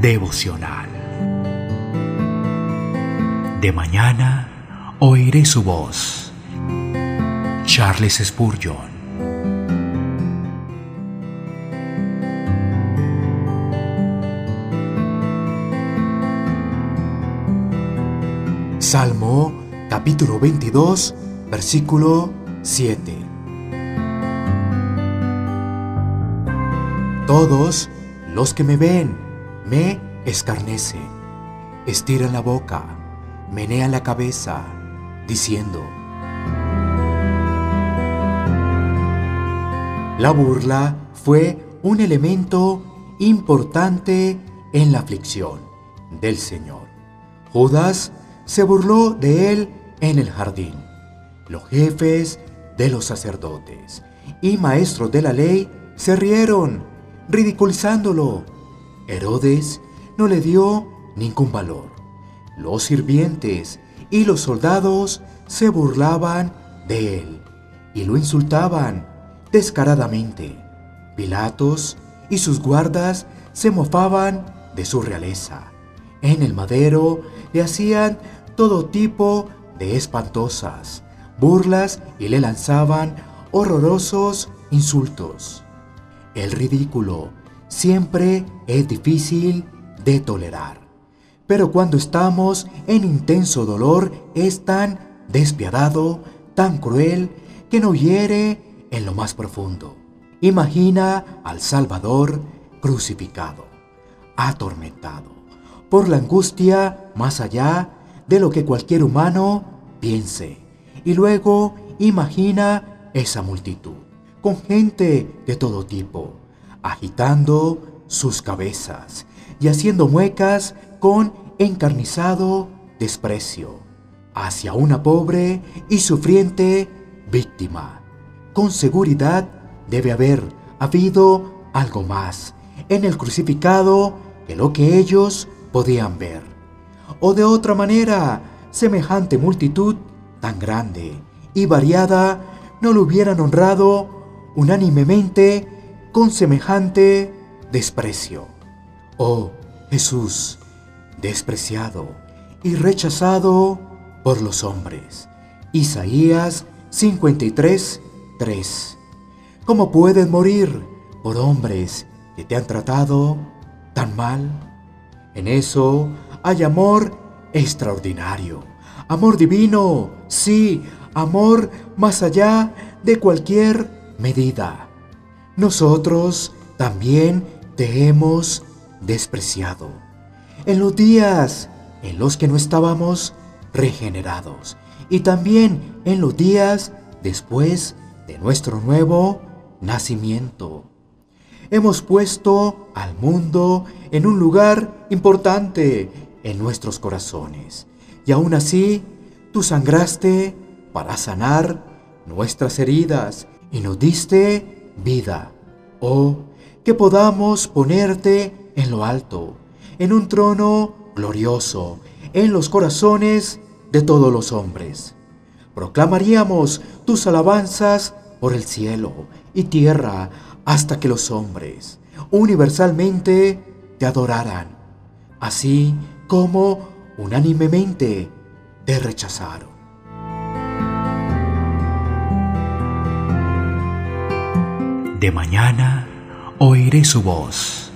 devocional. De mañana oiré su voz. Charles Spurgeon. Salmo capítulo 22, versículo 7. Todos los que me ven me escarnecen, estiran la boca, menean la cabeza, diciendo, La burla fue un elemento importante en la aflicción del Señor. Judas se burló de él en el jardín. Los jefes de los sacerdotes y maestros de la ley se rieron, ridiculizándolo. Herodes no le dio ningún valor. Los sirvientes y los soldados se burlaban de él y lo insultaban descaradamente. Pilatos y sus guardas se mofaban de su realeza. En el madero le hacían todo tipo de espantosas burlas y le lanzaban horrorosos insultos. El ridículo siempre es difícil de tolerar, pero cuando estamos en intenso dolor es tan despiadado, tan cruel, que nos hiere en lo más profundo. Imagina al Salvador crucificado, atormentado, por la angustia más allá de lo que cualquier humano piense. Y luego imagina esa multitud, con gente de todo tipo, agitando sus cabezas y haciendo muecas con encarnizado desprecio hacia una pobre y sufriente víctima. Con seguridad debe haber habido algo más en el crucificado que lo que ellos podían ver o de otra manera, semejante multitud tan grande y variada no lo hubieran honrado unánimemente con semejante desprecio. Oh Jesús, despreciado y rechazado por los hombres. Isaías 53, 3. ¿Cómo puedes morir por hombres que te han tratado tan mal? En eso hay amor extraordinario, amor divino, sí, amor más allá de cualquier medida. Nosotros también te hemos despreciado. En los días en los que no estábamos regenerados y también en los días después de nuestro nuevo nacimiento. Hemos puesto al mundo en un lugar importante en nuestros corazones. Y aún así, tú sangraste para sanar nuestras heridas y nos diste vida. Oh, que podamos ponerte en lo alto, en un trono glorioso, en los corazones de todos los hombres. Proclamaríamos tus alabanzas por el cielo y tierra hasta que los hombres universalmente te adoraran. Así como unánimemente te rechazaron. De mañana oiré su voz